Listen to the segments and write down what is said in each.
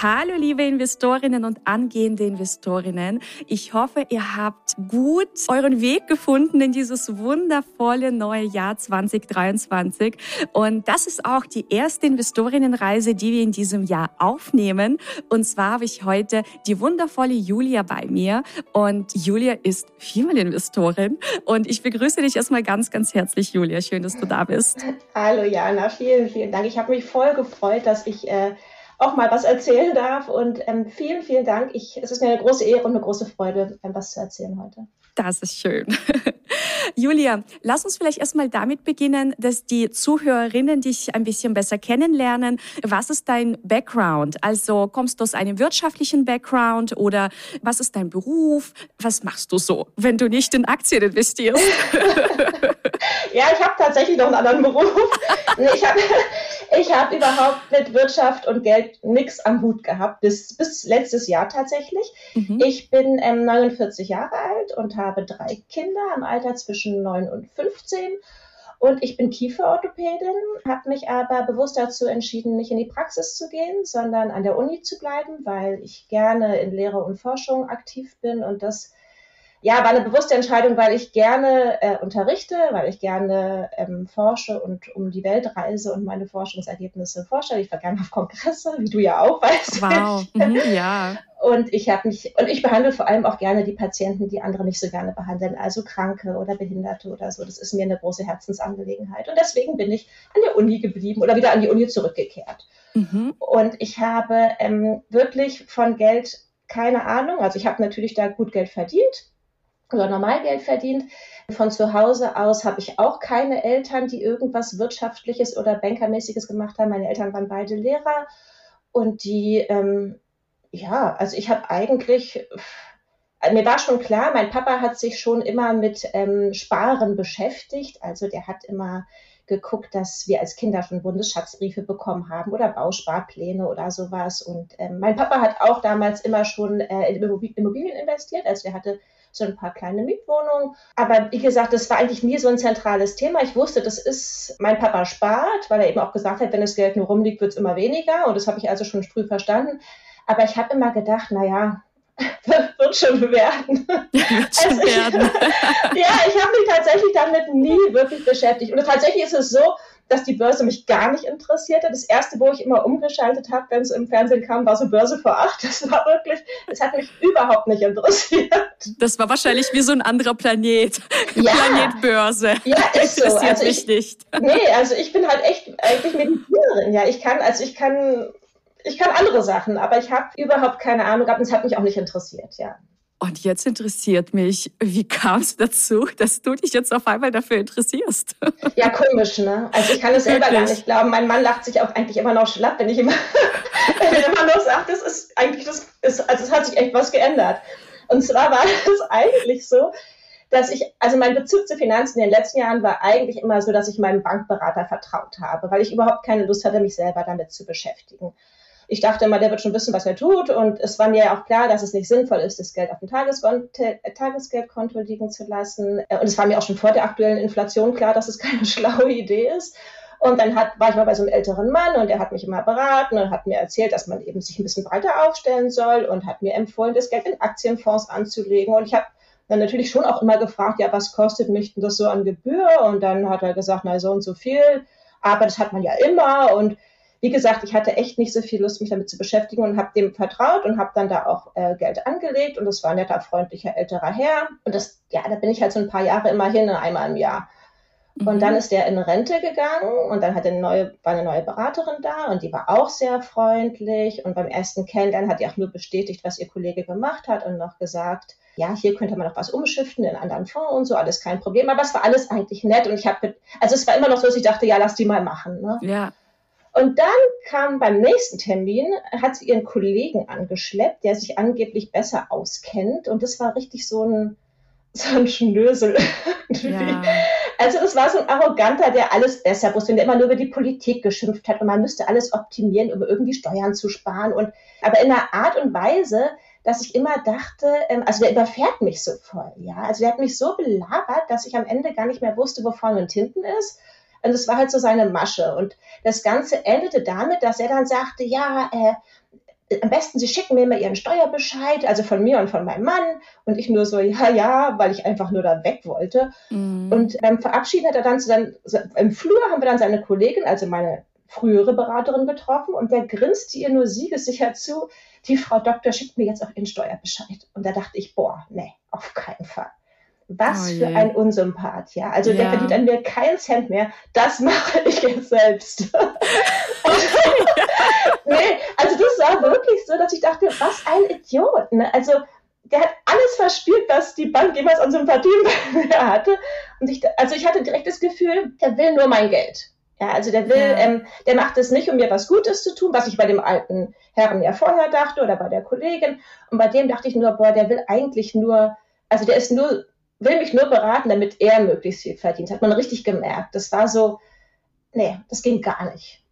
Hallo liebe Investorinnen und angehende Investorinnen. Ich hoffe, ihr habt gut euren Weg gefunden in dieses wundervolle neue Jahr 2023. Und das ist auch die erste Investorinnenreise, die wir in diesem Jahr aufnehmen. Und zwar habe ich heute die wundervolle Julia bei mir. Und Julia ist Female-Investorin. Und ich begrüße dich erstmal ganz, ganz herzlich, Julia. Schön, dass du da bist. Hallo Jana, vielen, vielen Dank. Ich habe mich voll gefreut, dass ich äh, auch mal was erzählen darf. Und ähm, vielen, vielen Dank. Ich, es ist mir eine große Ehre und eine große Freude, ähm, was zu erzählen heute. Das ist schön. Julia, lass uns vielleicht erstmal damit beginnen, dass die Zuhörerinnen dich ein bisschen besser kennenlernen. Was ist dein Background? Also kommst du aus einem wirtschaftlichen Background oder was ist dein Beruf? Was machst du so, wenn du nicht in Aktien investierst? ja, ich habe tatsächlich noch einen anderen Beruf. Ich habe ich hab überhaupt mit Wirtschaft und Geld nichts am Hut gehabt, bis, bis letztes Jahr tatsächlich. Mhm. Ich bin ähm, 49 Jahre alt und habe drei Kinder im Alter zwischen 9 und 15. Und ich bin Kieferorthopädin, habe mich aber bewusst dazu entschieden, nicht in die Praxis zu gehen, sondern an der Uni zu bleiben, weil ich gerne in Lehre und Forschung aktiv bin und das ja, war eine bewusste Entscheidung, weil ich gerne äh, unterrichte, weil ich gerne ähm, forsche und um die Welt reise und meine Forschungsergebnisse vorstelle. Ich war gerne auf Kongresse, wie du ja auch weißt. Wow, mhm, ja. Und ich habe mich und ich behandle vor allem auch gerne die Patienten, die andere nicht so gerne behandeln, also Kranke oder Behinderte oder so. Das ist mir eine große Herzensangelegenheit. Und deswegen bin ich an der Uni geblieben oder wieder an die Uni zurückgekehrt. Mhm. Und ich habe ähm, wirklich von Geld keine Ahnung. Also ich habe natürlich da gut Geld verdient oder normal Geld verdient. Von zu Hause aus habe ich auch keine Eltern, die irgendwas Wirtschaftliches oder Bankermäßiges gemacht haben. Meine Eltern waren beide Lehrer und die, ähm, ja, also ich habe eigentlich, mir war schon klar, mein Papa hat sich schon immer mit ähm, Sparen beschäftigt. Also der hat immer geguckt, dass wir als Kinder schon Bundesschatzbriefe bekommen haben oder Bausparpläne oder sowas. Und ähm, mein Papa hat auch damals immer schon äh, in Immobilien investiert. Also der hatte so ein paar kleine Mietwohnungen. Aber wie gesagt, das war eigentlich nie so ein zentrales Thema. Ich wusste, das ist, mein Papa spart, weil er eben auch gesagt hat, wenn das Geld nur rumliegt, wird es immer weniger. Und das habe ich also schon früh verstanden. Aber ich habe immer gedacht, naja, wird schon werden. Wird schon also ich, werden. ja, ich habe mich tatsächlich damit nie wirklich beschäftigt. Und tatsächlich ist es so, dass die Börse mich gar nicht interessierte. Das erste, wo ich immer umgeschaltet habe, wenn es im Fernsehen kam, war so Börse vor acht. Das war wirklich, das hat mich überhaupt nicht interessiert. Das war wahrscheinlich wie so ein anderer Planet. Ja. Planet Börse. Ja, ist so. Interessiert also mich ich, nicht. Nee, also ich bin halt echt eigentlich Medizinerin. Ja, ich kann, also ich kann, ich kann andere Sachen, aber ich habe überhaupt keine Ahnung gehabt und es hat mich auch nicht interessiert, ja. Und jetzt interessiert mich, wie kam es dazu, dass du dich jetzt auf einmal dafür interessierst? Ja, komisch, ne? Also ich kann es selber gar nicht glauben. Mein Mann lacht sich auch eigentlich immer noch schlapp, wenn ich immer, wenn er immer noch sagt, das ist eigentlich, das ist, also es hat sich echt was geändert. Und zwar war es eigentlich so, dass ich, also mein Bezug zu Finanzen in den letzten Jahren war eigentlich immer so, dass ich meinem Bankberater vertraut habe, weil ich überhaupt keine Lust hatte, mich selber damit zu beschäftigen ich dachte immer, der wird schon wissen, was er tut. Und es war mir ja auch klar, dass es nicht sinnvoll ist, das Geld auf dem Tagesgeldkonto liegen zu lassen. Und es war mir auch schon vor der aktuellen Inflation klar, dass es keine schlaue Idee ist. Und dann hat, war ich mal bei so einem älteren Mann und der hat mich immer beraten und hat mir erzählt, dass man eben sich ein bisschen breiter aufstellen soll und hat mir empfohlen, das Geld in Aktienfonds anzulegen. Und ich habe dann natürlich schon auch immer gefragt, ja, was kostet mich denn das so an Gebühr? Und dann hat er gesagt, na, so und so viel. Aber das hat man ja immer. Und wie gesagt, ich hatte echt nicht so viel Lust, mich damit zu beschäftigen und habe dem vertraut und habe dann da auch äh, Geld angelegt und das war ein netter, freundlicher, älterer Herr. Und das, ja, da bin ich halt so ein paar Jahre immerhin, einmal im Jahr. Und mhm. dann ist der in Rente gegangen und dann hat eine neue, war eine neue Beraterin da und die war auch sehr freundlich. Und beim ersten Kennenlernen hat die auch nur bestätigt, was ihr Kollege gemacht hat und noch gesagt, ja, hier könnte man noch was umschiften in einen anderen Fonds und so, alles kein Problem. Aber es war alles eigentlich nett und ich habe, also es war immer noch so, dass ich dachte, ja, lass die mal machen. Ne? Ja. Und dann kam beim nächsten Termin, hat sie ihren Kollegen angeschleppt, der sich angeblich besser auskennt. Und das war richtig so ein, so ein Schnösel. Ja. Also das war so ein Arroganter, der alles besser wusste und der immer nur über die Politik geschimpft hat und man müsste alles optimieren, um irgendwie Steuern zu sparen. Und aber in einer Art und Weise, dass ich immer dachte, ähm, also der überfährt mich so voll, ja. Also der hat mich so belabert, dass ich am Ende gar nicht mehr wusste, wo vorne und hinten ist. Und es war halt so seine Masche. Und das Ganze endete damit, dass er dann sagte, ja, äh, am besten, Sie schicken mir immer Ihren Steuerbescheid, also von mir und von meinem Mann. Und ich nur so, ja, ja, weil ich einfach nur da weg wollte. Mhm. Und beim Verabschieden hat er dann zu seinem, im Flur haben wir dann seine Kollegin, also meine frühere Beraterin getroffen und der grinste ihr nur siegessicher zu, die Frau Doktor schickt mir jetzt auch Ihren Steuerbescheid. Und da dachte ich, boah, nee, auf keinen Fall. Was oh für ein Unsympath, ja. Also ja. der verdient an mir keinen Cent mehr. Das mache ich jetzt selbst. nee, also das war wirklich so, dass ich dachte, was ein Idiot. Ne? Also der hat alles verspielt, was die Bank jemals an Sympathien hatte. Und ich, also ich hatte direkt das Gefühl, der will nur mein Geld. Ja, also der will, ja. ähm, der macht es nicht, um mir was Gutes zu tun, was ich bei dem alten Herren ja vorher dachte oder bei der Kollegin. Und bei dem dachte ich nur, boah, der will eigentlich nur, also der ist nur will mich nur beraten, damit er möglichst viel verdient. Hat man richtig gemerkt. Das war so, nee, das ging gar nicht.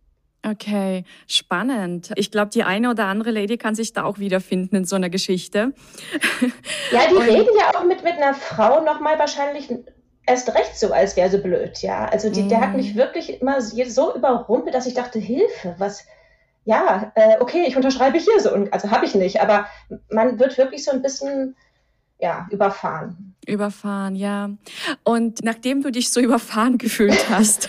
Okay, spannend. Ich glaube, die eine oder andere Lady kann sich da auch wiederfinden in so einer Geschichte. Ja, die Und reden ja auch mit, mit einer Frau nochmal wahrscheinlich erst recht so, als wäre sie blöd, ja. Also die, mm. der hat mhm. mich wirklich immer so überrumpelt, dass ich dachte, Hilfe, was, ja, äh, okay, ich unterschreibe hier so. Und, also habe ich nicht, aber man wird wirklich so ein bisschen ja, überfahren. Überfahren, ja. Und nachdem du dich so überfahren gefühlt hast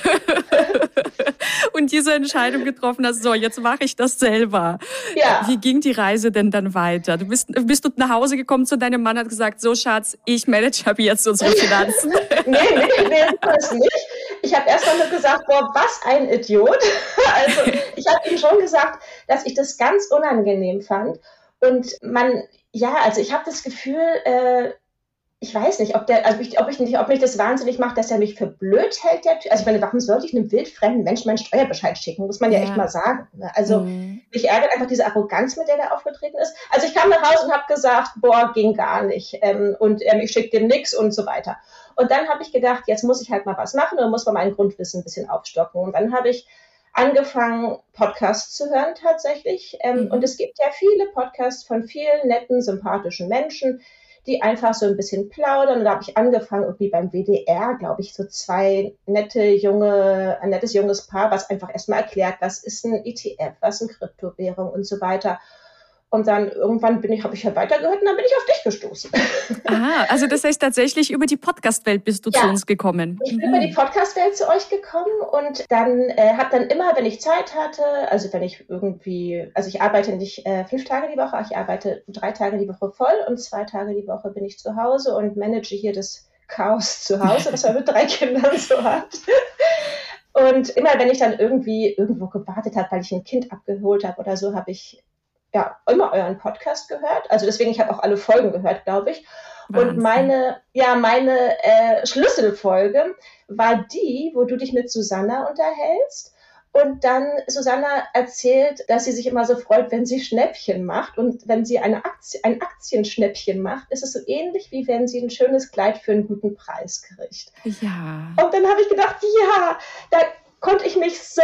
und diese Entscheidung getroffen hast, so, jetzt mache ich das selber. Ja. Wie ging die Reise denn dann weiter? Du bist, bist du nach Hause gekommen zu deinem Mann und hat gesagt, so Schatz, ich manage ab jetzt unsere Finanzen. nee, nee, nee, das nicht. Ich habe erst mal nur gesagt, boah, was ein Idiot. also ich habe ihm schon gesagt, dass ich das ganz unangenehm fand. Und man, ja, also ich habe das Gefühl, äh, ich weiß nicht, ob der, also ich, ob ich nicht, ob mich das wahnsinnig macht, dass er mich für blöd hält, der Typ. Also ich meine, warum sollte ich einem wildfremden Menschen meinen Steuerbescheid schicken? Muss man ja, ja. echt mal sagen. Ne? Also mhm. mich ärgert einfach diese Arroganz, mit der er aufgetreten ist. Also ich kam nach Hause und habe gesagt, boah, ging gar nicht. Ähm, und ähm, ich schicke dem nix und so weiter. Und dann habe ich gedacht, jetzt muss ich halt mal was machen und muss mal mein Grundwissen ein bisschen aufstocken. Und dann habe ich angefangen, Podcasts zu hören tatsächlich. Ähm, mhm. Und es gibt ja viele Podcasts von vielen netten, sympathischen Menschen, die einfach so ein bisschen plaudern. Und da habe ich angefangen, irgendwie beim WDR, glaube ich, so zwei nette junge, ein nettes junges Paar, was einfach erstmal erklärt, was ist ein ETF, was ist eine Kryptowährung und so weiter. Und dann irgendwann bin ich, habe ich halt weitergehört und dann bin ich auf dich gestoßen. Ah, also das heißt tatsächlich über die Podcast-Welt bist du ja, zu uns gekommen. Ich bin mhm. über die Podcast-Welt zu euch gekommen und dann äh, habe dann immer, wenn ich Zeit hatte, also wenn ich irgendwie, also ich arbeite nicht äh, fünf Tage die Woche, ich arbeite drei Tage die Woche voll und zwei Tage die Woche bin ich zu Hause und manage hier das Chaos zu Hause, das man mit drei Kindern so hat. Und immer wenn ich dann irgendwie irgendwo gewartet habe, weil ich ein Kind abgeholt habe oder so, habe ich ja, immer euren Podcast gehört. Also deswegen, ich habe auch alle Folgen gehört, glaube ich. Wahnsinn. Und meine, ja, meine äh, Schlüsselfolge war die, wo du dich mit Susanna unterhältst. Und dann Susanna erzählt, dass sie sich immer so freut, wenn sie Schnäppchen macht. Und wenn sie eine Aktie, ein Aktienschnäppchen macht, ist es so ähnlich, wie wenn sie ein schönes Kleid für einen guten Preis kriegt. Ja. Und dann habe ich gedacht, ja, da konnte ich mich so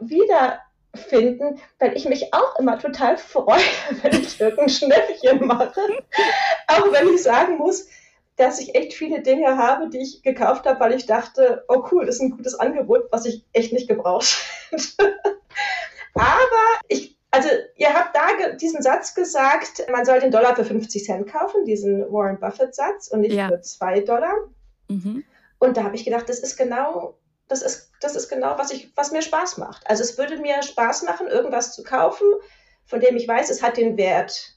wieder finden, weil ich mich auch immer total freue, wenn ich irgendein Schnäppchen mache. auch wenn ich sagen muss, dass ich echt viele Dinge habe, die ich gekauft habe, weil ich dachte, oh cool, das ist ein gutes Angebot, was ich echt nicht gebraucht hätte. Aber ich, also ihr habt da diesen Satz gesagt, man soll den Dollar für 50 Cent kaufen, diesen Warren Buffett Satz und nicht ja. für 2 Dollar. Mhm. Und da habe ich gedacht, das ist genau das ist, das ist genau, was, ich, was mir Spaß macht. Also es würde mir Spaß machen, irgendwas zu kaufen, von dem ich weiß, es hat den Wert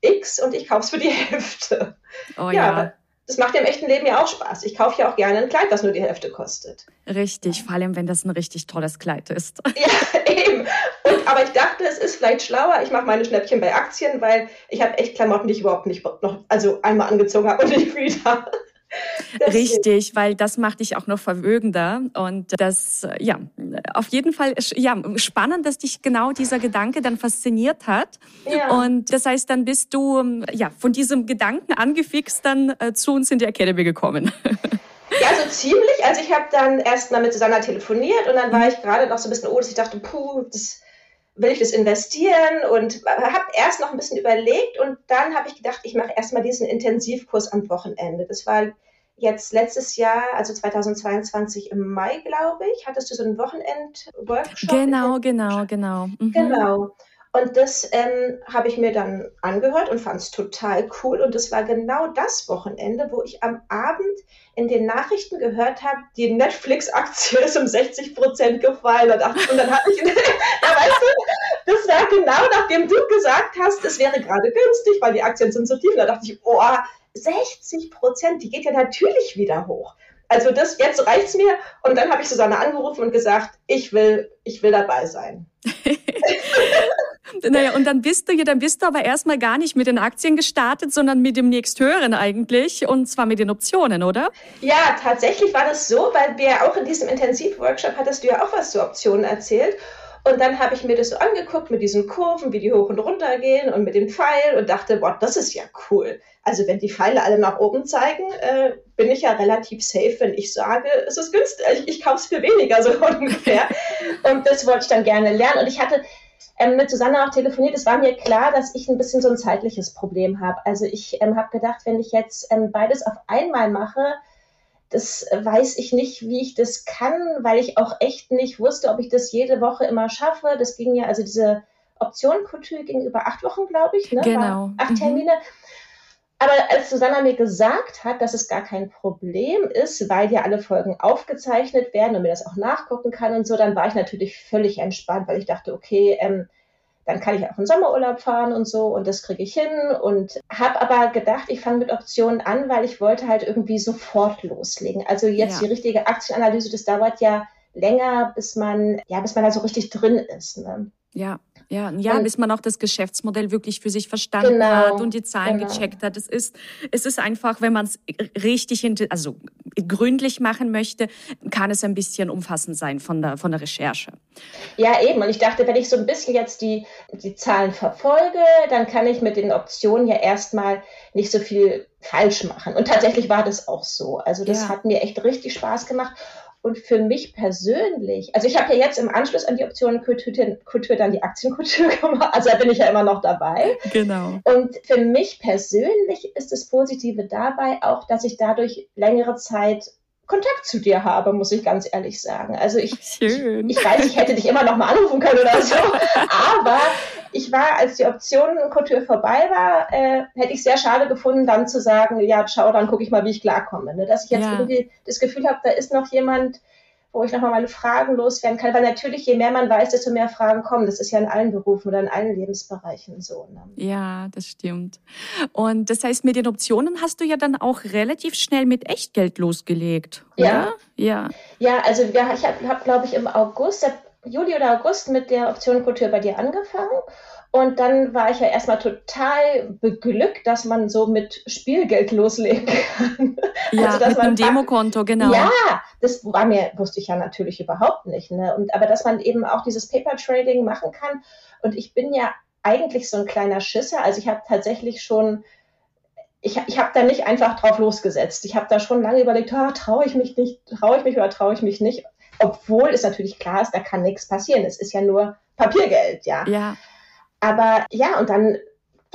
X und ich kaufe es für die Hälfte. Oh, ja, ja. Das macht ja im echten Leben ja auch Spaß. Ich kaufe ja auch gerne ein Kleid, was nur die Hälfte kostet. Richtig, vor allem wenn das ein richtig tolles Kleid ist. Ja, eben. Und, aber ich dachte, es ist vielleicht schlauer. Ich mache meine Schnäppchen bei Aktien, weil ich habe echt Klamotten, die ich überhaupt nicht noch, also einmal angezogen habe und nicht wieder. Richtig, weil das macht dich auch noch verwögender. Und das, ja, auf jeden Fall, ja, spannend, dass dich genau dieser Gedanke dann fasziniert hat. Ja. Und das heißt, dann bist du, ja, von diesem Gedanken angefixt dann äh, zu uns in die Academy gekommen. Ja, so ziemlich. Also ich habe dann erst mal mit Susanna telefoniert und dann war mhm. ich gerade noch so ein bisschen, oh, dass ich dachte, puh, das, will ich das investieren und habe erst noch ein bisschen überlegt und dann habe ich gedacht, ich mache erstmal diesen Intensivkurs am Wochenende. Das war jetzt letztes Jahr, also 2022 im Mai, glaube ich, hattest du so einen Wochenend-Workshop. Genau, genau, genau. Mhm. Genau. Und das ähm, habe ich mir dann angehört und fand es total cool. Und das war genau das Wochenende, wo ich am Abend in den Nachrichten gehört habe, die Netflix-Aktie ist um 60 Prozent gefallen. Und, dann habe ich, ja, weißt du, das war genau nachdem du gesagt hast, es wäre gerade günstig, weil die Aktien sind so tief. Und da dachte ich, oh, 60 Prozent, die geht ja natürlich wieder hoch. Also das, jetzt reicht's mir. Und dann habe ich Susanne angerufen und gesagt, ich will, ich will dabei sein. Naja, und dann bist du ja, dann bist du aber erstmal gar nicht mit den Aktien gestartet, sondern mit dem nächsthöheren eigentlich und zwar mit den Optionen, oder? Ja, tatsächlich war das so, weil wir auch in diesem Intensivworkshop hattest du ja auch was zu Optionen erzählt. Und dann habe ich mir das so angeguckt mit diesen Kurven, wie die hoch und runter gehen und mit dem Pfeil und dachte, boah, das ist ja cool. Also wenn die Pfeile alle nach oben zeigen, äh, bin ich ja relativ safe, wenn ich sage, es ist günstig, ich, ich kaufe es für weniger, so ungefähr. und das wollte ich dann gerne lernen. Und ich hatte ähm, mit Susanne auch telefoniert. Es war mir klar, dass ich ein bisschen so ein zeitliches Problem habe. Also ich ähm, habe gedacht, wenn ich jetzt ähm, beides auf einmal mache, das weiß ich nicht, wie ich das kann, weil ich auch echt nicht wusste, ob ich das jede Woche immer schaffe. Das ging ja, also diese Option Couture ging über acht Wochen, glaube ich. Ne? Genau. War acht mhm. Aber als Susanna mir gesagt hat, dass es gar kein Problem ist, weil ja alle Folgen aufgezeichnet werden und mir das auch nachgucken kann und so, dann war ich natürlich völlig entspannt, weil ich dachte, okay, ähm, dann kann ich auch in Sommerurlaub fahren und so und das kriege ich hin und habe aber gedacht, ich fange mit Optionen an, weil ich wollte halt irgendwie sofort loslegen. Also jetzt ja. die richtige Aktienanalyse, das dauert ja länger, bis man ja, bis man da so richtig drin ist. Ne? Ja, ja, ja, und, bis man auch das Geschäftsmodell wirklich für sich verstanden genau, hat und die Zahlen genau. gecheckt hat. Es ist, es ist einfach, wenn man es richtig, also gründlich machen möchte, kann es ein bisschen umfassend sein von der, von der Recherche. Ja, eben. Und ich dachte, wenn ich so ein bisschen jetzt die, die Zahlen verfolge, dann kann ich mit den Optionen ja erstmal nicht so viel falsch machen. Und tatsächlich war das auch so. Also das ja. hat mir echt richtig Spaß gemacht. Und für mich persönlich, also ich habe ja jetzt im Anschluss an die Optionen Kultur, Kultur dann die Aktienkultur gemacht, also da bin ich ja immer noch dabei. Genau. Und für mich persönlich ist das Positive dabei auch, dass ich dadurch längere Zeit Kontakt zu dir habe, muss ich ganz ehrlich sagen. Also ich, Schön. ich, ich weiß, ich hätte dich immer noch mal anrufen können oder so, aber ich war, als die Option Couture vorbei war, äh, hätte ich sehr schade gefunden, dann zu sagen, ja, schau, dann gucke ich mal, wie ich klarkomme. Ne? Dass ich jetzt ja. irgendwie das Gefühl habe, da ist noch jemand, wo ich nochmal meine Fragen loswerden kann. Weil natürlich, je mehr man weiß, desto mehr Fragen kommen. Das ist ja in allen Berufen oder in allen Lebensbereichen so. Ne? Ja, das stimmt. Und das heißt, mit den Optionen hast du ja dann auch relativ schnell mit Echtgeld losgelegt, oder? Ja. Ja, ja also ich habe, hab, glaube ich, im August, Juli oder August mit der Option Couture bei dir angefangen. Und dann war ich ja erstmal total beglückt, dass man so mit Spielgeld loslegen kann. Ja, also, mit einem Demokonto, genau. Ja, das war mir, wusste ich ja natürlich überhaupt nicht. Ne? Und, aber dass man eben auch dieses Paper Trading machen kann. Und ich bin ja eigentlich so ein kleiner Schisser. Also ich habe tatsächlich schon, ich, ich habe da nicht einfach drauf losgesetzt. Ich habe da schon lange überlegt, oh, traue ich mich nicht, traue ich mich oder traue ich mich nicht. Obwohl es natürlich klar ist, da kann nichts passieren. Es ist ja nur Papiergeld, ja. Ja. Aber ja, und dann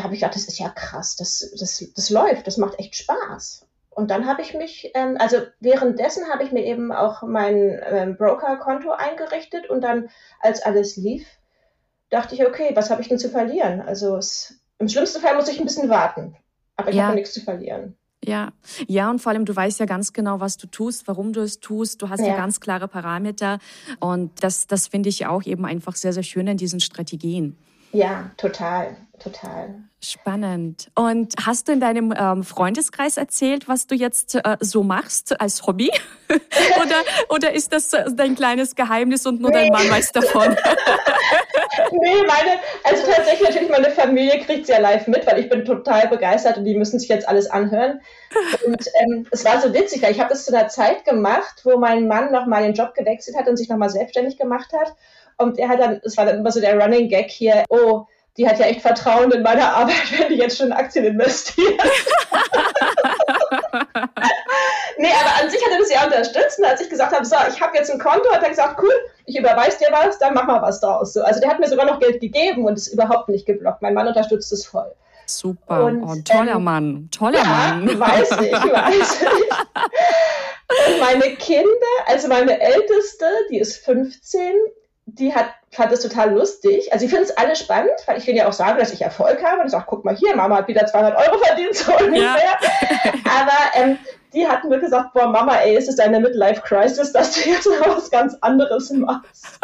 habe ich gedacht, das ist ja krass, das, das, das läuft, das macht echt Spaß. Und dann habe ich mich, ähm, also währenddessen habe ich mir eben auch mein ähm, Broker-Konto eingerichtet und dann, als alles lief, dachte ich, okay, was habe ich denn zu verlieren? Also es, im schlimmsten Fall muss ich ein bisschen warten, aber ich ja. habe nichts zu verlieren. Ja, ja, und vor allem, du weißt ja ganz genau, was du tust, warum du es tust. Du hast ja, ja ganz klare Parameter. Und das, das finde ich auch eben einfach sehr, sehr schön in diesen Strategien. Ja, total, total. Spannend. Und hast du in deinem ähm, Freundeskreis erzählt, was du jetzt äh, so machst als Hobby? oder, oder ist das äh, dein kleines Geheimnis und nur nee. dein Mann weiß davon? nee, meine, also tatsächlich natürlich meine Familie kriegt es ja live mit, weil ich bin total begeistert und die müssen sich jetzt alles anhören. Und ähm, es war so witzig, weil ich habe das zu einer Zeit gemacht, wo mein Mann nochmal den Job gewechselt hat und sich nochmal selbstständig gemacht hat. Und er hat dann, es war dann immer so der Running Gag hier, oh, die hat ja echt Vertrauen in meine Arbeit, wenn die jetzt schon in Aktien investiert. nee, aber an sich hat er das ja unterstützt. Und als ich gesagt habe, so, ich habe jetzt ein Konto, hat er gesagt, cool, ich überweise dir was, dann mach mal was draus. So, also der hat mir sogar noch Geld gegeben und ist überhaupt nicht geblockt. Mein Mann unterstützt es voll. Super, und, oh, toller ähm, Mann, toller ja, Mann. weiß ich, weiß ich. Und meine Kinder, also meine Älteste, die ist 15, die hat, fand es total lustig. Also, ich finde es alle spannend, weil ich will ja auch sagen, dass ich Erfolg habe. Und ich sage, guck mal hier, Mama hat wieder 200 Euro verdient, so ungefähr. Ja. Aber ähm, die hatten mir gesagt, boah, Mama, ey, ist es deine Midlife-Crisis, dass du jetzt noch was ganz anderes machst?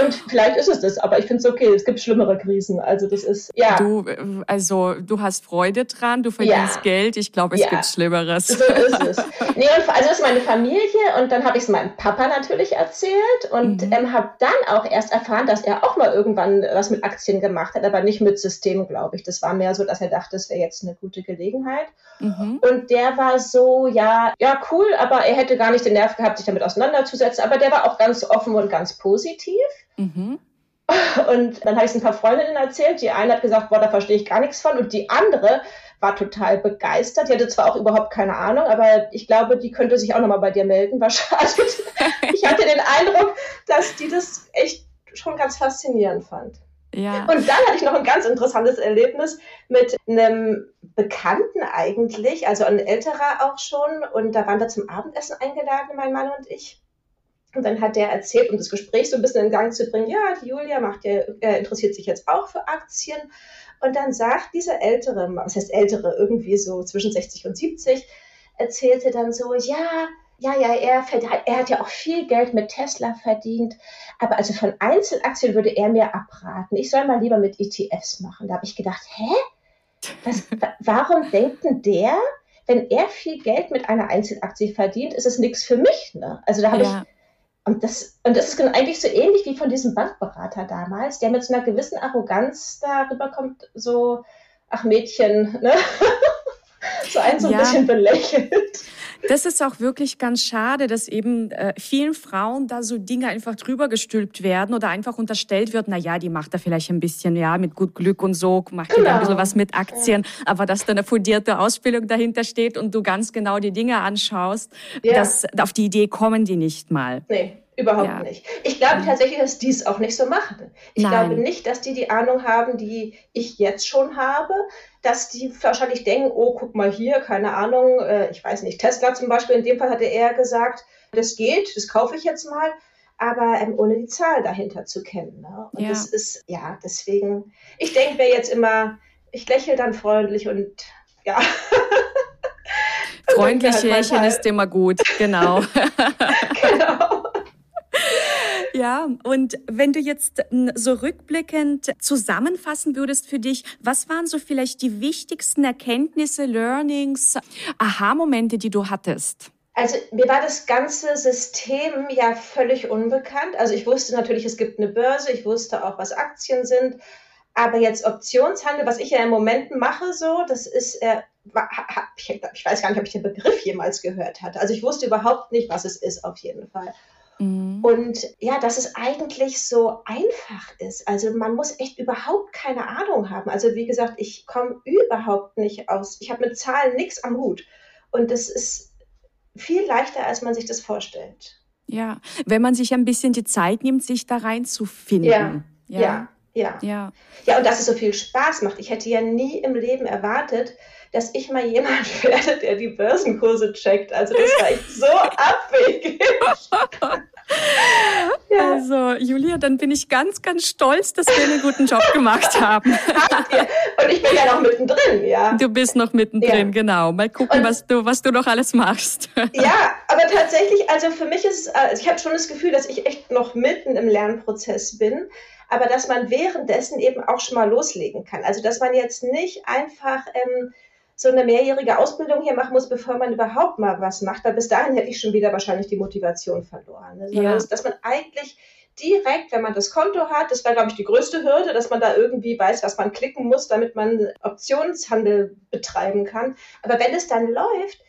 Und vielleicht ist es das, aber ich finde es okay. Es gibt schlimmere Krisen. Also das ist ja. Du, also du hast Freude dran, du verdienst ja. Geld. Ich glaube, es ja. gibt Schlimmeres. So ist es. Nee, also das ist meine Familie und dann habe ich es meinem Papa natürlich erzählt und mhm. ähm, habe dann auch erst erfahren, dass er auch mal irgendwann was mit Aktien gemacht hat, aber nicht mit System, glaube ich. Das war mehr so, dass er dachte, das wäre jetzt eine gute Gelegenheit. Mhm. Und der war so, ja, ja, cool, aber er hätte gar nicht den Nerv gehabt, sich damit auseinanderzusetzen. Aber der war auch ganz offen und ganz positiv. Mhm. Und dann habe ich es ein paar Freundinnen erzählt. Die eine hat gesagt, boah, da verstehe ich gar nichts von. Und die andere war total begeistert. Die hatte zwar auch überhaupt keine Ahnung, aber ich glaube, die könnte sich auch nochmal bei dir melden, wahrscheinlich. ich hatte den Eindruck, dass die das echt schon ganz faszinierend fand. Ja. Und dann hatte ich noch ein ganz interessantes Erlebnis mit einem Bekannten eigentlich, also ein älterer auch schon. Und da waren wir zum Abendessen eingeladen, mein Mann und ich. Und dann hat der erzählt, um das Gespräch so ein bisschen in Gang zu bringen, ja, die Julia macht ja, äh, interessiert sich jetzt auch für Aktien. Und dann sagt dieser ältere, was heißt ältere, irgendwie so zwischen 60 und 70, erzählte dann so, ja, ja, ja, er, er hat ja auch viel Geld mit Tesla verdient, aber also von Einzelaktien würde er mir abraten. Ich soll mal lieber mit ETFs machen. Da habe ich gedacht, hä? Was, warum denkt denn der, wenn er viel Geld mit einer Einzelaktie verdient, ist es nichts für mich? Ne? Also da habe ja. Und das, und das ist eigentlich so ähnlich wie von diesem Bankberater damals, der mit so einer gewissen Arroganz darüber kommt, so, ach Mädchen, ne? so ein so ein ja. bisschen belächelt. Das ist auch wirklich ganz schade, dass eben äh, vielen Frauen da so Dinge einfach drüber gestülpt werden oder einfach unterstellt wird, na ja, die macht da vielleicht ein bisschen, ja, mit gut Glück und so, macht genau. da ein bisschen was mit Aktien, ja. aber dass da eine fundierte Ausbildung dahinter steht und du ganz genau die Dinge anschaust, ja. das, auf die Idee kommen die nicht mal. Nee. Überhaupt ja. nicht. Ich glaube ja. tatsächlich, dass die es auch nicht so machen. Ich Nein. glaube nicht, dass die die Ahnung haben, die ich jetzt schon habe, dass die wahrscheinlich denken, oh, guck mal hier, keine Ahnung, äh, ich weiß nicht, Tesla zum Beispiel, in dem Fall hatte er gesagt, das geht, das kaufe ich jetzt mal, aber ähm, ohne die Zahl dahinter zu kennen. Ne? Und ja. das ist, ja, deswegen, ich denke mir jetzt immer, ich lächle dann freundlich und ja. Freundlich halt lächeln ist immer gut, genau. genau. Ja, und wenn du jetzt hm, so rückblickend zusammenfassen würdest für dich, was waren so vielleicht die wichtigsten Erkenntnisse, Learnings, Aha-Momente, die du hattest? Also mir war das ganze System ja völlig unbekannt. Also ich wusste natürlich, es gibt eine Börse, ich wusste auch, was Aktien sind, aber jetzt Optionshandel, was ich ja im Moment mache, so, das ist, äh, ich weiß gar nicht, ob ich den Begriff jemals gehört hatte. Also ich wusste überhaupt nicht, was es ist, auf jeden Fall. Mhm. Und ja, dass es eigentlich so einfach ist. Also man muss echt überhaupt keine Ahnung haben. Also wie gesagt, ich komme überhaupt nicht aus. Ich habe mit Zahlen nichts am Hut. Und das ist viel leichter, als man sich das vorstellt. Ja, wenn man sich ein bisschen die Zeit nimmt, sich da reinzufinden. Ja, ja, ja. Ja. ja. ja, und dass es so viel Spaß macht. Ich hätte ja nie im Leben erwartet, dass ich mal jemand werde, der die Börsenkurse checkt. Also das war echt so abwegig. Ja. Also, Julia, dann bin ich ganz, ganz stolz, dass wir einen guten Job gemacht haben. Und ich bin ja noch mittendrin, ja. Du bist noch mittendrin, ja. genau. Mal gucken, Und, was, du, was du noch alles machst. Ja, aber tatsächlich, also für mich ist es, also ich habe schon das Gefühl, dass ich echt noch mitten im Lernprozess bin, aber dass man währenddessen eben auch schon mal loslegen kann. Also, dass man jetzt nicht einfach ähm, so eine mehrjährige Ausbildung hier machen muss, bevor man überhaupt mal was macht, weil bis dahin hätte ich schon wieder wahrscheinlich die Motivation verloren. Also, ja. dass man eigentlich direkt, wenn man das Konto hat, das wäre, glaube ich, die größte Hürde, dass man da irgendwie weiß, was man klicken muss, damit man Optionshandel betreiben kann. Aber wenn es dann läuft,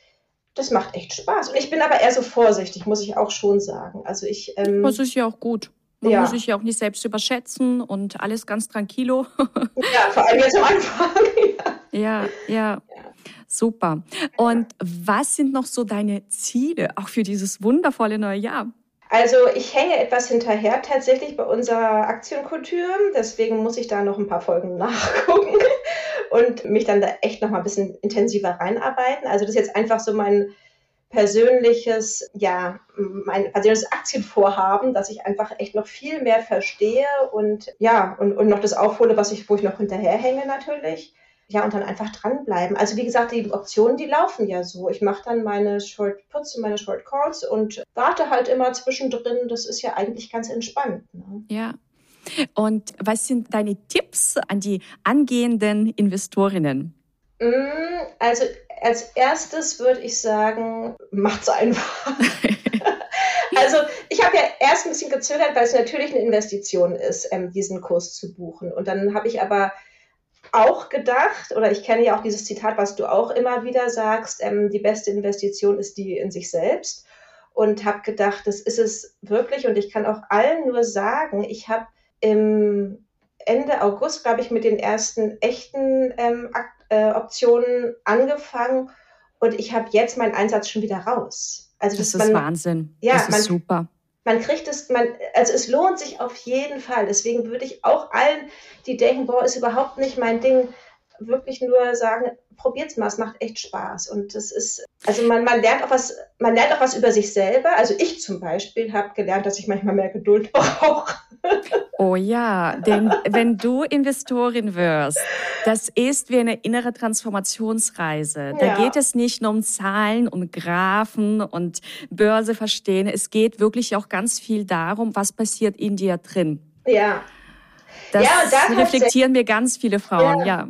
das macht echt Spaß. Und ich bin aber eher so vorsichtig, muss ich auch schon sagen. Also ich. Ähm, das ist ja auch gut. Man ja. muss sich ja auch nicht selbst überschätzen und alles ganz tranquilo. ja, vor allem jetzt am Anfang. ja, ja. ja. Super. Und was sind noch so deine Ziele, auch für dieses wundervolle neue Jahr? Also ich hänge etwas hinterher tatsächlich bei unserer Aktienkultur. Deswegen muss ich da noch ein paar Folgen nachgucken und mich dann da echt noch mal ein bisschen intensiver reinarbeiten. Also das ist jetzt einfach so mein persönliches, ja, mein persönliches Aktienvorhaben, dass ich einfach echt noch viel mehr verstehe und ja, und, und noch das aufhole, was ich, wo ich noch hinterherhänge natürlich ja, und dann einfach dranbleiben. Also wie gesagt, die Optionen, die laufen ja so. Ich mache dann meine Short Puts und meine Short Calls und warte halt immer zwischendrin. Das ist ja eigentlich ganz entspannt. Ne? Ja. Und was sind deine Tipps an die angehenden Investorinnen? Mm, also als erstes würde ich sagen, macht's einfach. also ich habe ja erst ein bisschen gezögert, weil es natürlich eine Investition ist, ähm, diesen Kurs zu buchen. Und dann habe ich aber auch gedacht, oder ich kenne ja auch dieses Zitat, was du auch immer wieder sagst, ähm, die beste Investition ist die in sich selbst. Und habe gedacht, das ist es wirklich. Und ich kann auch allen nur sagen, ich habe im Ende August, glaube ich, mit den ersten echten ähm, äh, Optionen angefangen. Und ich habe jetzt meinen Einsatz schon wieder raus. Also das, ist man, Wahnsinn. Ja, das ist man, super man kriegt es, man, also es lohnt sich auf jeden Fall. Deswegen würde ich auch allen, die denken, boah, ist überhaupt nicht mein Ding, wirklich nur sagen, probiert's mal, es macht echt Spaß. Und das ist, also man, man lernt auch was, man lernt auch was über sich selber. Also ich zum Beispiel habe gelernt, dass ich manchmal mehr Geduld brauche. Oh ja, denn wenn du Investorin wirst, das ist wie eine innere Transformationsreise. Da ja. geht es nicht nur um Zahlen und Graphen und Börse verstehen. Es geht wirklich auch ganz viel darum, was passiert in dir drin. Ja. Das ja, reflektieren mir ganz viele Frauen, ja. ja.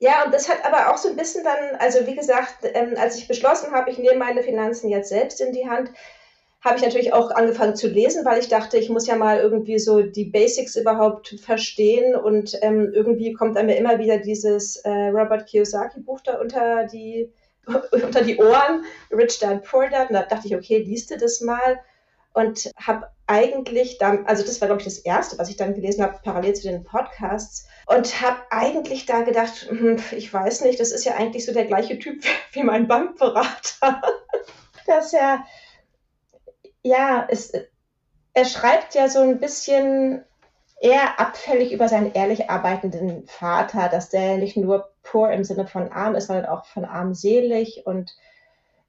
Ja, und das hat aber auch so ein bisschen dann, also wie gesagt, ähm, als ich beschlossen habe, ich nehme meine Finanzen jetzt selbst in die Hand, habe ich natürlich auch angefangen zu lesen, weil ich dachte, ich muss ja mal irgendwie so die Basics überhaupt verstehen und ähm, irgendwie kommt dann mir immer wieder dieses äh, Robert Kiyosaki Buch da unter die unter die Ohren, Rich Dad Poor Dad, und da dachte ich, okay, liest du das mal und habe eigentlich dann, also das war glaube ich das erste, was ich dann gelesen habe, parallel zu den Podcasts. Und habe eigentlich da gedacht, hm, ich weiß nicht, das ist ja eigentlich so der gleiche Typ wie mein Bankberater, dass er ja, es, er schreibt ja so ein bisschen eher abfällig über seinen ehrlich arbeitenden Vater, dass der nicht nur poor im Sinne von arm ist, sondern auch von armselig. Und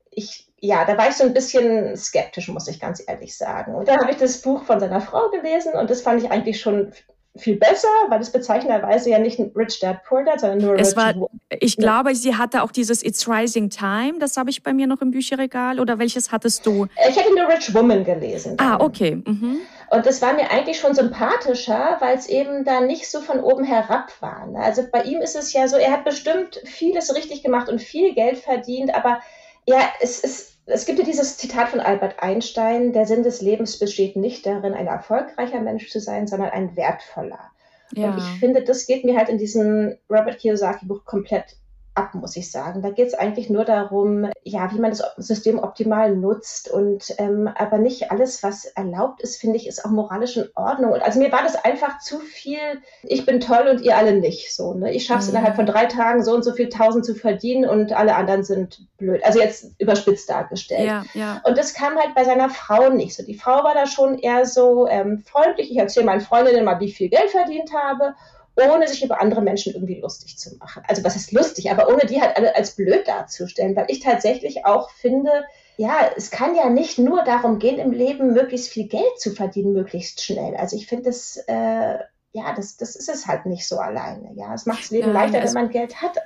ich, ja, da war ich so ein bisschen skeptisch, muss ich ganz ehrlich sagen. Und dann habe ich das Buch von seiner Frau gelesen und das fand ich eigentlich schon viel besser, weil es bezeichnenderweise ja nicht Rich Dad Poor Dad, sondern nur es Rich war, Ich glaube, sie hatte auch dieses It's Rising Time, das habe ich bei mir noch im Bücherregal. Oder welches hattest du? Ich hätte nur Rich Woman gelesen. Dann. Ah, okay. Mhm. Und das war mir eigentlich schon sympathischer, weil es eben da nicht so von oben herab war. Ne? Also bei ihm ist es ja so, er hat bestimmt vieles richtig gemacht und viel Geld verdient, aber ja, es ist es gibt ja dieses Zitat von Albert Einstein, der Sinn des Lebens besteht nicht darin, ein erfolgreicher Mensch zu sein, sondern ein wertvoller. Ja. Und ich finde, das geht mir halt in diesem Robert Kiyosaki Buch komplett ab, muss ich sagen. Da geht es eigentlich nur darum, ja, wie man das System optimal nutzt und ähm, aber nicht alles, was erlaubt ist, finde ich, ist auch moralisch in Ordnung. Und also mir war das einfach zu viel, ich bin toll und ihr alle nicht. So, ne? Ich schaffe es mhm. innerhalb von drei Tagen so und so viel tausend zu verdienen und alle anderen sind blöd. Also jetzt überspitzt dargestellt. Ja, ja. Und das kam halt bei seiner Frau nicht so. Die Frau war da schon eher so ähm, freundlich. Ich erzähle meinen Freundinnen mal, wie viel Geld verdient habe ohne sich über andere Menschen irgendwie lustig zu machen. Also was ist lustig, aber ohne die halt alle als blöd darzustellen, weil ich tatsächlich auch finde, ja, es kann ja nicht nur darum gehen, im Leben möglichst viel Geld zu verdienen, möglichst schnell. Also ich finde das, äh, ja, das, das ist es halt nicht so alleine. Ja, es macht das Leben ja, leichter, wenn man Geld hat.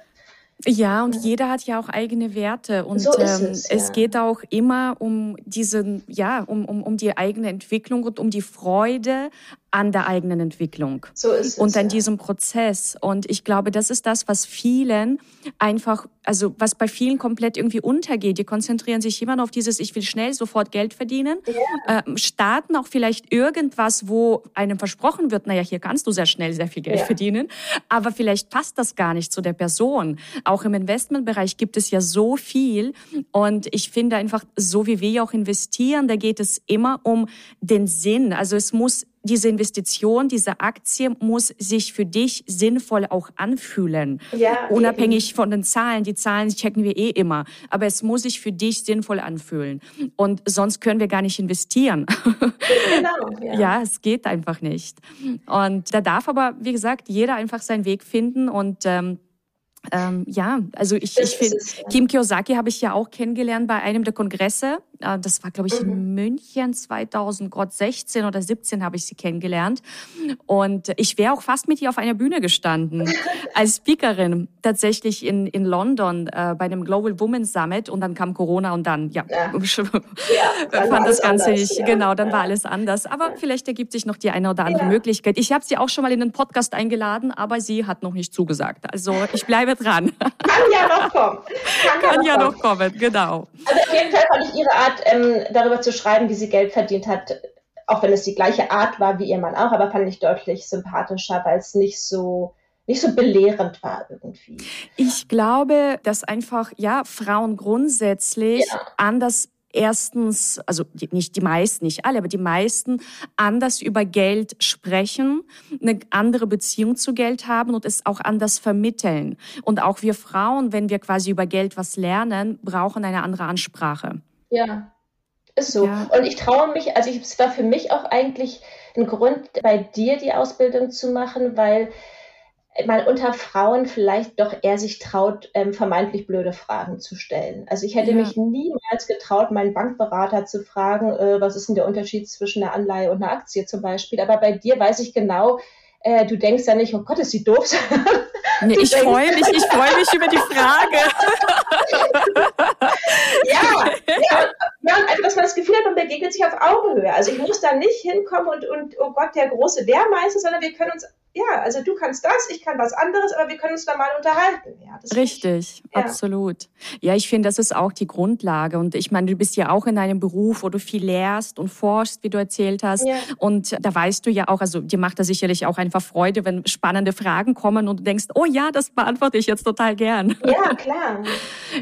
Ja, und ja. jeder hat ja auch eigene Werte und so ähm, es, ja. es, geht auch immer um diesen, ja, um, um, um die eigene Entwicklung und um die Freude an der eigenen Entwicklung. So ist es. Und an ja. diesem Prozess. Und ich glaube, das ist das, was vielen einfach, also was bei vielen komplett irgendwie untergeht. Die konzentrieren sich immer noch auf dieses, ich will schnell sofort Geld verdienen, ja. äh, starten auch vielleicht irgendwas, wo einem versprochen wird, naja, hier kannst du sehr schnell sehr viel Geld ja. verdienen, aber vielleicht passt das gar nicht zu der Person. Auch im Investmentbereich gibt es ja so viel. Und ich finde einfach, so wie wir auch investieren, da geht es immer um den Sinn. Also es muss diese Investition, diese Aktie muss sich für dich sinnvoll auch anfühlen. Ja, Unabhängig eben. von den Zahlen. Die Zahlen checken wir eh immer. Aber es muss sich für dich sinnvoll anfühlen. Und sonst können wir gar nicht investieren. Genau. Ja, ja es geht einfach nicht. Und da darf aber, wie gesagt, jeder einfach seinen Weg finden und ähm, ähm, ja, also ich, ich finde, Kim Kiyosaki habe ich ja auch kennengelernt bei einem der Kongresse. Äh, das war, glaube ich, mhm. in München 2016 oder 17 habe ich sie kennengelernt. Und ich wäre auch fast mit ihr auf einer Bühne gestanden als Speakerin, tatsächlich in, in London äh, bei dem Global Women's Summit. Und dann kam Corona und dann, ja, ja. ja fand das Ganze anders, nicht, ja. genau, dann war alles anders. Aber vielleicht ergibt sich noch die eine oder andere Möglichkeit. Ich habe sie auch schon mal in den Podcast eingeladen, aber sie hat noch nicht zugesagt. Also ich bleibe dran. Kann ja noch kommen. Kann, Kann ja noch kommen, genau. Also auf jeden Fall fand ich Ihre Art, ähm, darüber zu schreiben, wie sie Geld verdient hat, auch wenn es die gleiche Art war wie ihr Mann auch, aber fand ich deutlich sympathischer, weil es nicht so nicht so belehrend war irgendwie. Ich glaube, dass einfach ja Frauen grundsätzlich ja. anders erstens, also nicht die meisten, nicht alle, aber die meisten anders über Geld sprechen, eine andere Beziehung zu Geld haben und es auch anders vermitteln. Und auch wir Frauen, wenn wir quasi über Geld was lernen, brauchen eine andere Ansprache. Ja, ist so. Ja. Und ich traue mich, also es war für mich auch eigentlich ein Grund, bei dir die Ausbildung zu machen, weil man unter Frauen vielleicht doch eher sich traut, ähm, vermeintlich blöde Fragen zu stellen. Also ich hätte ja. mich niemals getraut, meinen Bankberater zu fragen, äh, was ist denn der Unterschied zwischen einer Anleihe und einer Aktie zum Beispiel. Aber bei dir weiß ich genau, äh, du denkst ja nicht, oh Gott, ist sie doof. Nee, ich freue mich, ich freue mich über die Frage. ja, ja, einfach, dass man das Gefühl hat, man begegnet sich auf Augenhöhe. Also ich muss da nicht hinkommen und, und oh Gott, der große Lehrmeister, sondern wir können uns ja, also du kannst das, ich kann was anderes, aber wir können uns da mal unterhalten. Ja, Richtig, ich, ja. absolut. Ja, ich finde, das ist auch die Grundlage. Und ich meine, du bist ja auch in einem Beruf, wo du viel lehrst und forschst, wie du erzählt hast. Ja. Und da weißt du ja auch, also dir macht das sicherlich auch einfach Freude, wenn spannende Fragen kommen und du denkst, oh ja, das beantworte ich jetzt total gern. Ja, klar.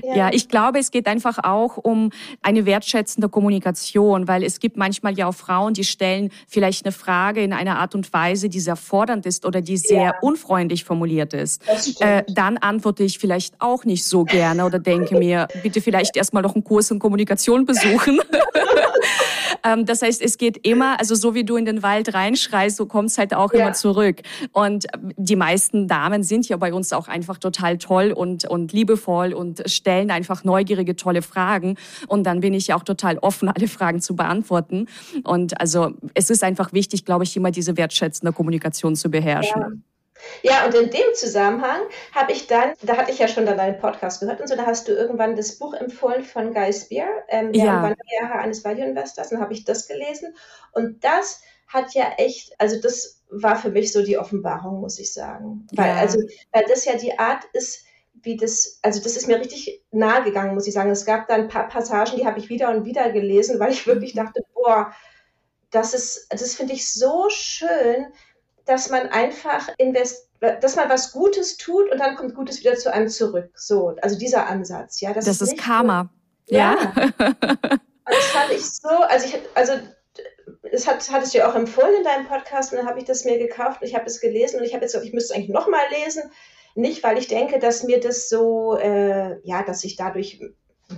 Ja. ja, ich glaube, es geht einfach auch um eine wertschätzende Kommunikation, weil es gibt manchmal ja auch Frauen, die stellen vielleicht eine Frage in einer Art und Weise, die sehr fordernd ist oder die sehr ja. unfreundlich formuliert ist, äh, dann antworte ich vielleicht auch nicht so gerne oder denke mir, bitte vielleicht erstmal noch einen Kurs in Kommunikation besuchen. Ähm, das heißt, es geht immer, also so wie du in den Wald reinschreist, so kommt es halt auch ja. immer zurück. Und ähm, die meisten Damen sind ja bei uns auch einfach total toll und, und liebevoll und stellen einfach neugierige, tolle Fragen. Und dann bin ich ja auch total offen, alle Fragen zu beantworten. Und also es ist einfach wichtig, glaube ich, immer diese wertschätzende Kommunikation zu beherrschen. Ja. Ja, und in dem Zusammenhang habe ich dann, da hatte ich ja schon dann deinen Podcast gehört und so, da hast du irgendwann das Buch empfohlen von Guy Spear, ähm, der ja. Eines Value Investors, dann habe ich das gelesen und das hat ja echt, also das war für mich so die Offenbarung, muss ich sagen. Weil, ja. also, weil das ja die Art ist, wie das, also das ist mir richtig nahe gegangen, muss ich sagen. Es gab da ein paar Passagen, die habe ich wieder und wieder gelesen, weil ich wirklich mhm. dachte, boah, das ist, das finde ich so schön, dass man einfach invest dass man was Gutes tut und dann kommt Gutes wieder zu einem zurück. So, also dieser Ansatz, ja. Das, das ist, ist Karma. So, ja. ja. das fand ich so, also ich, also das hat, hattest du ja auch empfohlen in deinem Podcast und dann habe ich das mir gekauft und ich habe es gelesen und ich habe jetzt gesagt, ich müsste es eigentlich nochmal lesen. Nicht, weil ich denke, dass mir das so, äh, ja, dass ich dadurch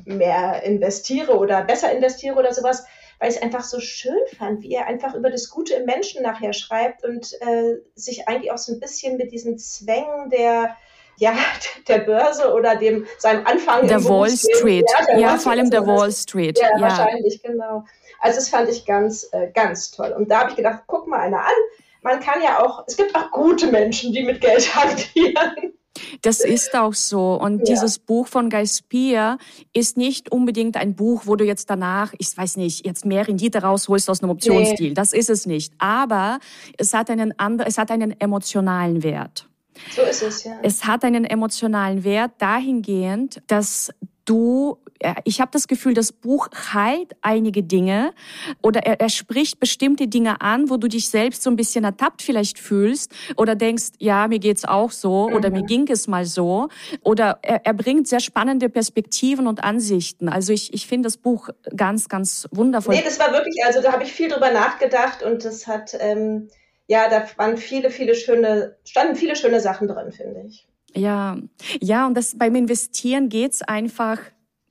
mehr investiere oder besser investiere oder sowas, weil ich es einfach so schön fand, wie er einfach über das Gute im Menschen nachher schreibt und äh, sich eigentlich auch so ein bisschen mit diesen Zwängen der ja, der Börse oder dem seinem Anfang der Wall Street. Ja, ja vor allem der Wall Street. Ja, ja, wahrscheinlich, genau. Also das fand ich ganz, äh, ganz toll. Und da habe ich gedacht, guck mal einer an. Man kann ja auch, es gibt auch gute Menschen, die mit Geld hantieren. Das ist auch so. Und ja. dieses Buch von Guy Spear ist nicht unbedingt ein Buch, wo du jetzt danach, ich weiß nicht, jetzt mehr Rendite rausholst aus einem Optionsdeal. Nee. Das ist es nicht. Aber es hat einen anderen, es hat einen emotionalen Wert. So ist es, ja. Es hat einen emotionalen Wert dahingehend, dass du ich habe das Gefühl, das Buch heilt einige Dinge oder er, er spricht bestimmte Dinge an, wo du dich selbst so ein bisschen ertappt vielleicht fühlst oder denkst, ja, mir geht's auch so oder mir mhm. ging es mal so. Oder er, er bringt sehr spannende Perspektiven und Ansichten. Also ich, ich finde das Buch ganz, ganz wundervoll. Nee, das war wirklich, also da habe ich viel drüber nachgedacht und das hat, ähm, ja, da waren viele, viele schöne, standen viele schöne Sachen drin, finde ich. Ja, ja, und das beim Investieren geht's einfach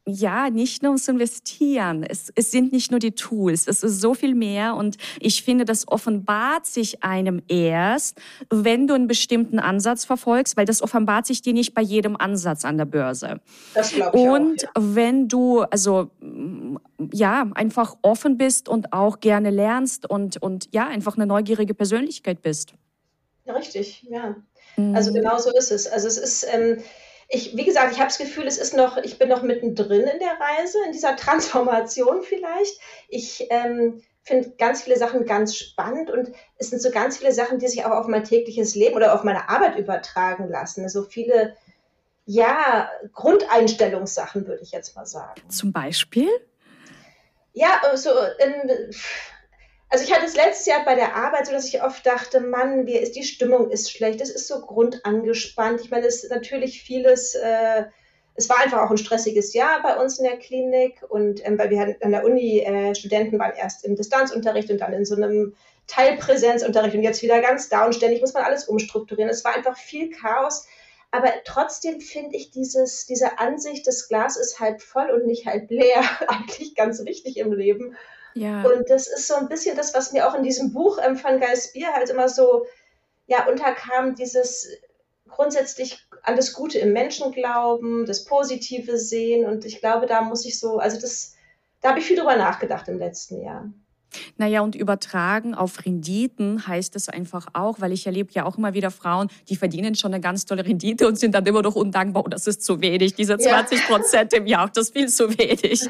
ja, nicht nur ums Investieren. Es, es sind nicht nur die Tools, es ist so viel mehr. Und ich finde, das offenbart sich einem erst, wenn du einen bestimmten Ansatz verfolgst, weil das offenbart sich dir nicht bei jedem Ansatz an der Börse. Das glaube ich Und auch, ja. wenn du, also, ja, einfach offen bist und auch gerne lernst und, und ja, einfach eine neugierige Persönlichkeit bist. Ja, richtig, ja. Also mhm. genau so ist es. Also es ist, ähm, ich, wie gesagt, ich habe das Gefühl, es ist noch, ich bin noch mittendrin in der Reise, in dieser Transformation vielleicht. Ich ähm, finde ganz viele Sachen ganz spannend und es sind so ganz viele Sachen, die sich auch auf mein tägliches Leben oder auf meine Arbeit übertragen lassen. So viele, ja, Grundeinstellungssachen, würde ich jetzt mal sagen. Zum Beispiel? Ja, so, ähm, also ich hatte es letztes Jahr bei der Arbeit so, dass ich oft dachte, Mann, wie ist die Stimmung ist schlecht, es ist so grundangespannt. Ich meine, es ist natürlich vieles, äh, es war einfach auch ein stressiges Jahr bei uns in der Klinik und ähm, weil wir hatten an der Uni äh, Studenten waren erst im Distanzunterricht und dann in so einem Teilpräsenzunterricht und jetzt wieder ganz down. Ständig muss man alles umstrukturieren. Es war einfach viel Chaos. Aber trotzdem finde ich dieses, diese Ansicht, das Glas ist halb voll und nicht halb leer, eigentlich ganz wichtig im Leben. Ja. Und das ist so ein bisschen das, was mir auch in diesem Buch ähm, von Guy Spear halt immer so ja, unterkam, dieses grundsätzlich an das Gute im Menschen glauben, das Positive sehen. Und ich glaube, da muss ich so, also das, da habe ich viel drüber nachgedacht im letzten Jahr. Naja, und übertragen auf Renditen heißt es einfach auch, weil ich erlebe ja auch immer wieder Frauen, die verdienen schon eine ganz tolle Rendite und sind dann immer noch undankbar, oh, das ist zu wenig, diese 20 Prozent ja. im Jahr, das ist viel zu wenig.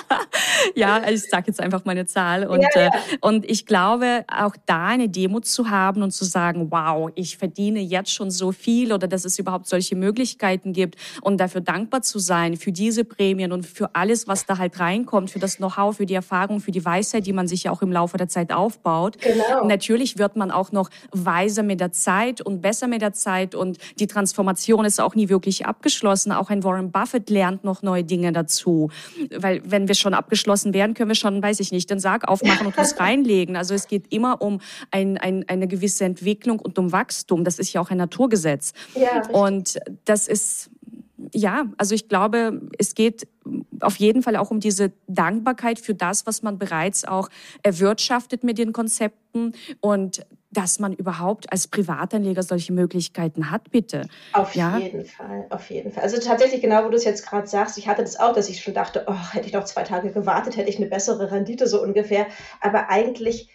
ja, ich sage jetzt einfach meine Zahl. Und, ja, ja. Äh, und ich glaube, auch da eine Demo zu haben und zu sagen, wow, ich verdiene jetzt schon so viel oder dass es überhaupt solche Möglichkeiten gibt und dafür dankbar zu sein für diese Prämien und für alles, was da halt reinkommt, für das Know-how, für die Erfahrung, für die Weisheit, die man sich ja auch im Laufe der Zeit aufbaut. Genau. Natürlich wird man auch noch weiser mit der Zeit und besser mit der Zeit und die Transformation ist auch nie wirklich abgeschlossen. Auch ein Warren Buffett lernt noch neue Dinge dazu, weil wenn wir schon abgeschlossen werden, können wir schon, weiß ich nicht, den Sarg aufmachen und was reinlegen. Also es geht immer um ein, ein, eine gewisse Entwicklung und um Wachstum. Das ist ja auch ein Naturgesetz. Ja, und das ist, ja, also ich glaube, es geht auf jeden Fall auch um diese Dankbarkeit für das, was man bereits auch erwirtschaftet mit den Konzepten und dass man überhaupt als Privatanleger solche Möglichkeiten hat, bitte. Auf ja? jeden Fall, auf jeden Fall. Also tatsächlich, genau wo du es jetzt gerade sagst, ich hatte das auch, dass ich schon dachte, oh, hätte ich noch zwei Tage gewartet, hätte ich eine bessere Rendite so ungefähr. Aber eigentlich,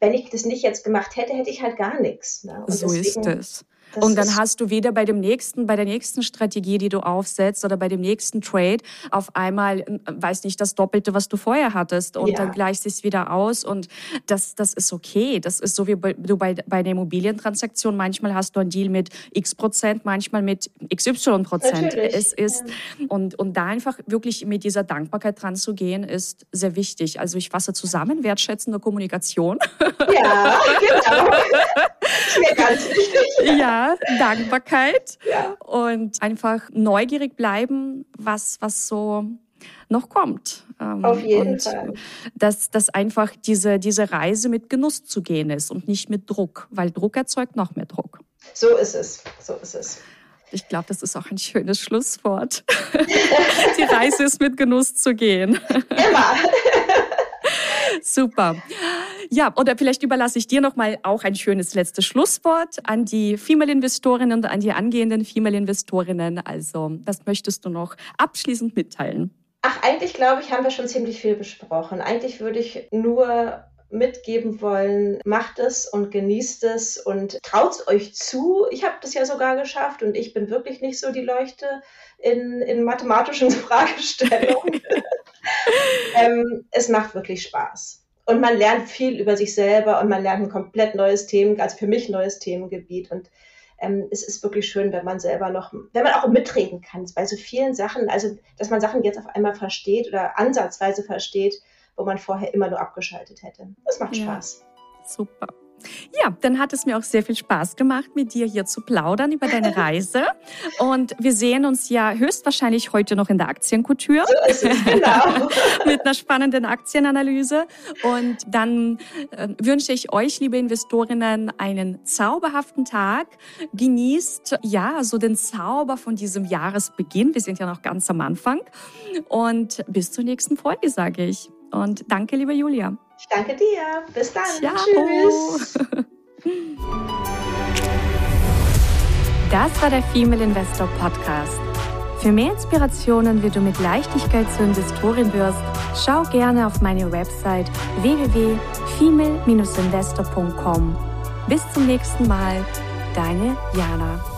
wenn ich das nicht jetzt gemacht hätte, hätte ich halt gar nichts. Ne? so deswegen, ist es. Das und dann hast du wieder bei dem nächsten, bei der nächsten Strategie, die du aufsetzt oder bei dem nächsten Trade auf einmal, äh, weiß nicht, das Doppelte, was du vorher hattest und ja. dann gleicht es wieder aus und das, das ist okay. Das ist so wie du bei, bei der Immobilientransaktion manchmal hast du einen Deal mit x Prozent, manchmal mit xy Prozent. Natürlich. Es ist, ja. und, und da einfach wirklich mit dieser Dankbarkeit dran zu gehen, ist sehr wichtig. Also ich fasse zusammen, wertschätzende Kommunikation. Ja, genau. Mir ganz wichtig. Ja, Dankbarkeit ja. und einfach neugierig bleiben, was, was so noch kommt. Ähm, Auf jeden und Fall. Dass, dass einfach diese, diese Reise mit Genuss zu gehen ist und nicht mit Druck, weil Druck erzeugt noch mehr Druck. So ist es, so ist es. Ich glaube, das ist auch ein schönes Schlusswort. Die Reise ist mit Genuss zu gehen. Immer. Super. Ja, oder vielleicht überlasse ich dir noch mal auch ein schönes letztes Schlusswort an die Female-Investorinnen und an die angehenden Female-Investorinnen. Also, was möchtest du noch abschließend mitteilen? Ach, eigentlich glaube ich, haben wir schon ziemlich viel besprochen. Eigentlich würde ich nur mitgeben wollen, macht es und genießt es und traut euch zu. Ich habe das ja sogar geschafft und ich bin wirklich nicht so die Leuchte in, in mathematischen Fragestellungen. ähm, es macht wirklich Spaß. Und man lernt viel über sich selber und man lernt ein komplett neues Themen, also für mich neues Themengebiet. Und ähm, es ist wirklich schön, wenn man selber noch, wenn man auch mitreden kann bei so vielen Sachen, also dass man Sachen jetzt auf einmal versteht oder ansatzweise versteht, wo man vorher immer nur abgeschaltet hätte. Das macht ja. Spaß. Super. Ja, dann hat es mir auch sehr viel Spaß gemacht, mit dir hier zu plaudern über deine Reise. Und wir sehen uns ja höchstwahrscheinlich heute noch in der Aktienkultur. So genau. mit einer spannenden Aktienanalyse. Und dann äh, wünsche ich euch, liebe Investorinnen, einen zauberhaften Tag. Genießt, ja, so den Zauber von diesem Jahresbeginn. Wir sind ja noch ganz am Anfang. Und bis zur nächsten Folge, sage ich. Und danke, liebe Julia. Ich danke dir. Bis dann. Ciao. Tschüss. Das war der Female Investor Podcast. Für mehr Inspirationen, wie du mit Leichtigkeit zur Investorin wirst, schau gerne auf meine Website www.female-investor.com. Bis zum nächsten Mal, deine Jana.